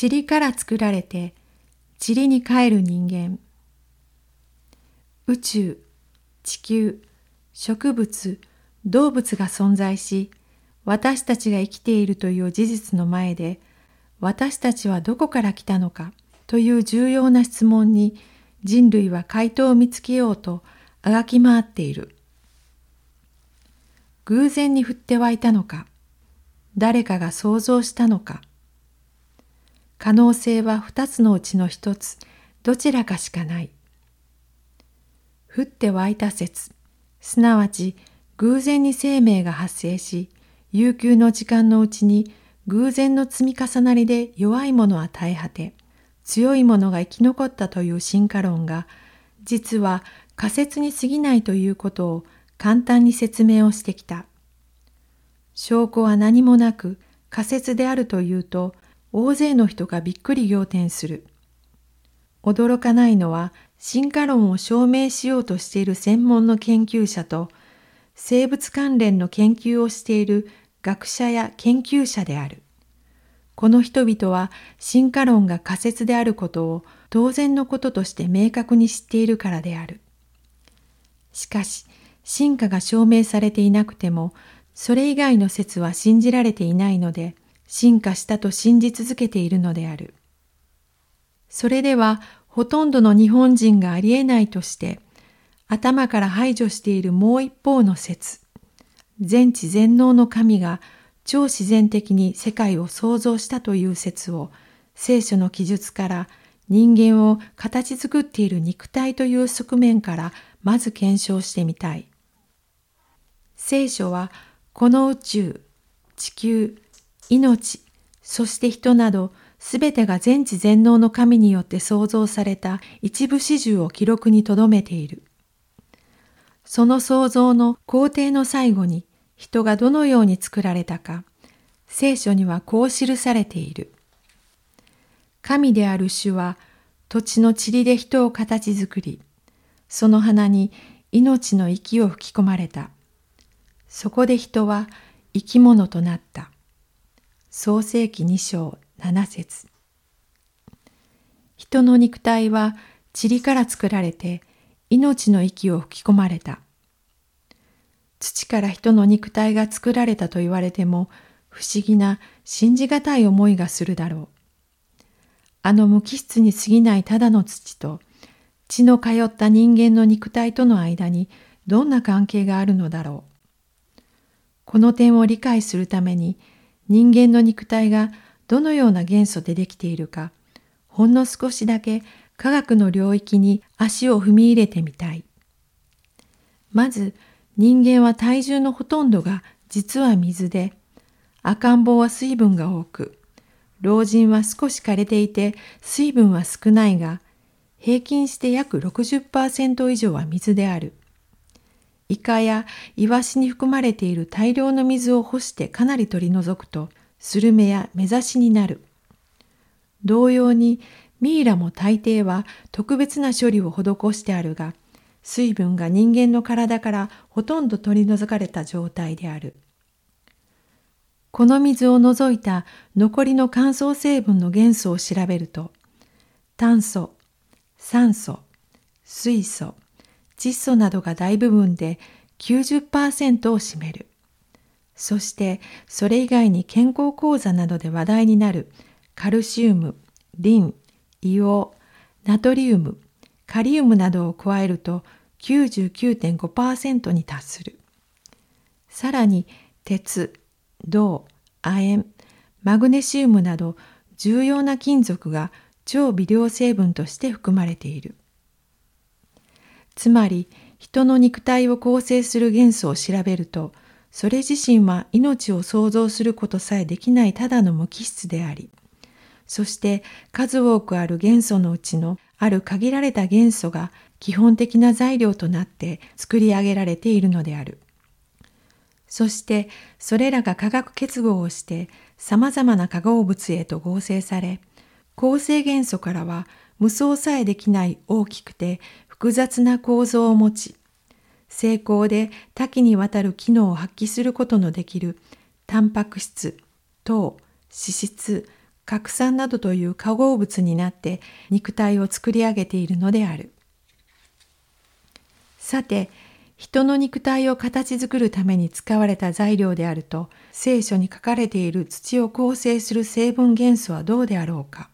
塵から作られて塵に帰る人間宇宙地球植物動物が存在し私たちが生きているという事実の前で私たちはどこから来たのかという重要な質問に人類は回答を見つけようとあがき回っている。偶然に降って湧いたのか誰かが想像したのか可能性は二つのうちの一つどちらかしかない。降って湧いた説すなわち偶然に生命が発生し悠久の時間のうちに偶然の積み重なりで弱いものは耐え果て強いものが生き残ったという進化論が実は仮説に過ぎないということを簡単に説明をしてきた。証拠は何もなく仮説であるというと大勢の人がびっくり仰天する。驚かないのは進化論を証明しようとしている専門の研究者と生物関連の研究をしている学者や研究者である。この人々は進化論が仮説であることを当然のこととして明確に知っているからである。しかし、進化が証明されていなくても、それ以外の説は信じられていないので、進化したと信じ続けているのである。それでは、ほとんどの日本人がありえないとして、頭から排除しているもう一方の説、全知全能の神が超自然的に世界を創造したという説を聖書の記述から人間を形作っている肉体という側面からまず検証してみたい。聖書はこの宇宙、地球、命、そして人などすべてが全知全能の神によって創造された一部始終を記録に留めている。その創造の工程の最後に人がどのように作られたか、聖書にはこう記されている。神である主は土地の塵で人を形作り、その花に命の息を吹き込まれた。そこで人は生き物となった。創世記2章7節人の肉体は塵から作られて命の息を吹き込まれた。土から人の肉体が作られたと言われても不思議な信じがたい思いがするだろう。あの無機質に過ぎないただの土と血の通った人間の肉体との間にどんな関係があるのだろう。この点を理解するために人間の肉体がどのような元素でできているか、ほんの少しだけ科学の領域に足を踏み入れてみたい。まず、人間は体重のほとんどが実は水で、赤ん坊は水分が多く、老人は少し枯れていて水分は少ないが、平均して約60%以上は水である。イカやイワシに含まれている大量の水を干してかなり取り除くと、スルメや目指しになる。同様にミイラも大抵は特別な処理を施してあるが、水分が人間の体からほとんど取り除かれた状態である。この水を除いた残りの乾燥成分の元素を調べると、炭素、酸素、水素、窒素などが大部分で90%を占める。そしてそれ以外に健康講座などで話題になるカルシウム、リン、硫黄、ナトリウム、カリウムなどを加えると99.5%に達する。さらに鉄、銅、亜鉛、マグネシウムなど重要な金属が超微量成分として含まれている。つまり人の肉体を構成する元素を調べるとそれ自身は命を創造することさえできないただの無機質でありそして数多くある元素のうちのある限られた元素が基本的な材料となって作り上げられているのである。そしてそれらが化学結合をして様々な化合物へと合成され、構成元素からは無双さえできない大きくて複雑な構造を持ち、成功で多岐にわたる機能を発揮することのできるタンパク質、糖、脂質、核酸などという化合物になって肉体を作り上げているのである。さて、人の肉体を形作るために使われた材料であると、聖書に書かれている土を構成する成分元素はどうであろうか。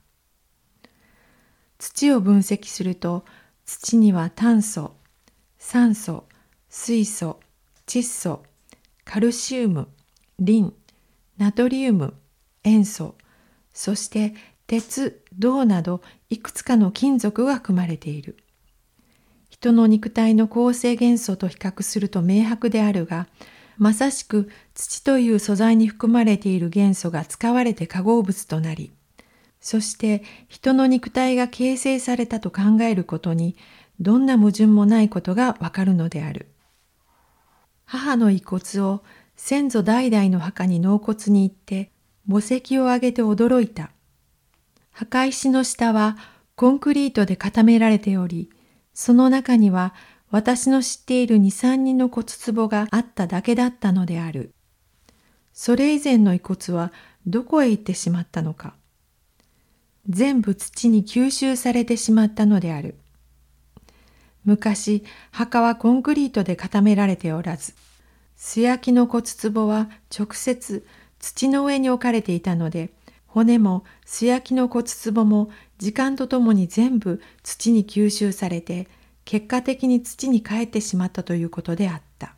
土を分析すると、土には炭素、酸素、水素、窒素、カルシウム、リン、ナトリウム、塩素、そして鉄、銅などいくつかの金属が含まれている。人の肉体の構成元素と比較すると明白であるが、まさしく土という素材に含まれている元素が使われて化合物となり、そして人の肉体が形成されたと考えることにどんな矛盾もないことがわかるのである。母の遺骨を先祖代々の墓に納骨に行って墓石をあげて驚いた。墓石の下はコンクリートで固められており、その中には私の知っている二三人の骨壺があっただけだったのである。それ以前の遺骨はどこへ行ってしまったのか。全部土に吸収されてしまったのである。昔、墓はコンクリートで固められておらず、素焼きの骨壺は直接土の上に置かれていたので、骨も素焼きの骨壺も時間とともに全部土に吸収されて結果的に土に帰ってしまったということであった。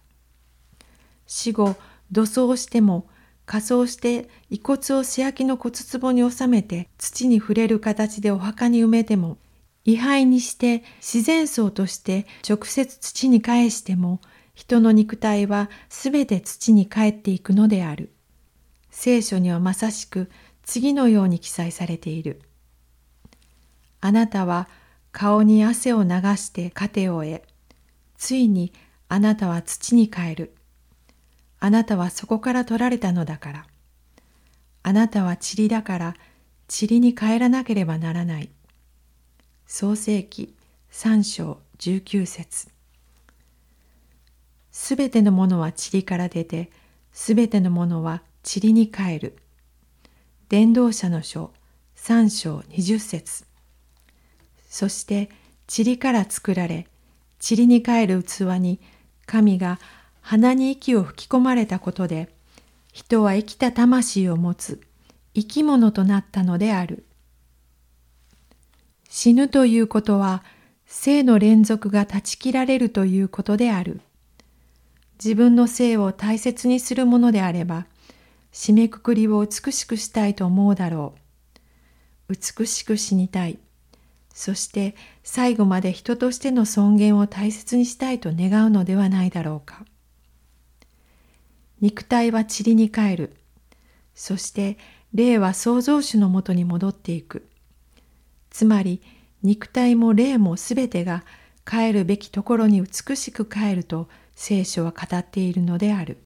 死後土葬しても仮装して遺骨を素焼きの骨壺に収めて土に触れる形でお墓に埋めても位牌にして自然層として直接土に返しても人の肉体はすべて土に帰っていくのである。聖書にはまさしく次のように記載されている。あなたは顔に汗を流して糧を得、ついにあなたは土に帰る。あなたはそこから取られたのだから。あなたは塵だから塵に帰らなければならない。創世記三章十九節すべてのものは塵から出て、すべてのものは塵に帰る。伝道者の書三章二十節そして塵から作られ塵に帰る器に神が鼻に息を吹き込まれたことで人は生きた魂を持つ生き物となったのである死ぬということは生の連続が断ち切られるということである自分の生を大切にするものであれば締めくくりを美しくしたいと思うだろう。美しく死にたい。そして最後まで人としての尊厳を大切にしたいと願うのではないだろうか。肉体は塵に帰る。そして霊は創造主のもとに戻っていく。つまり肉体も霊もすべてが帰るべきところに美しく帰ると聖書は語っているのである。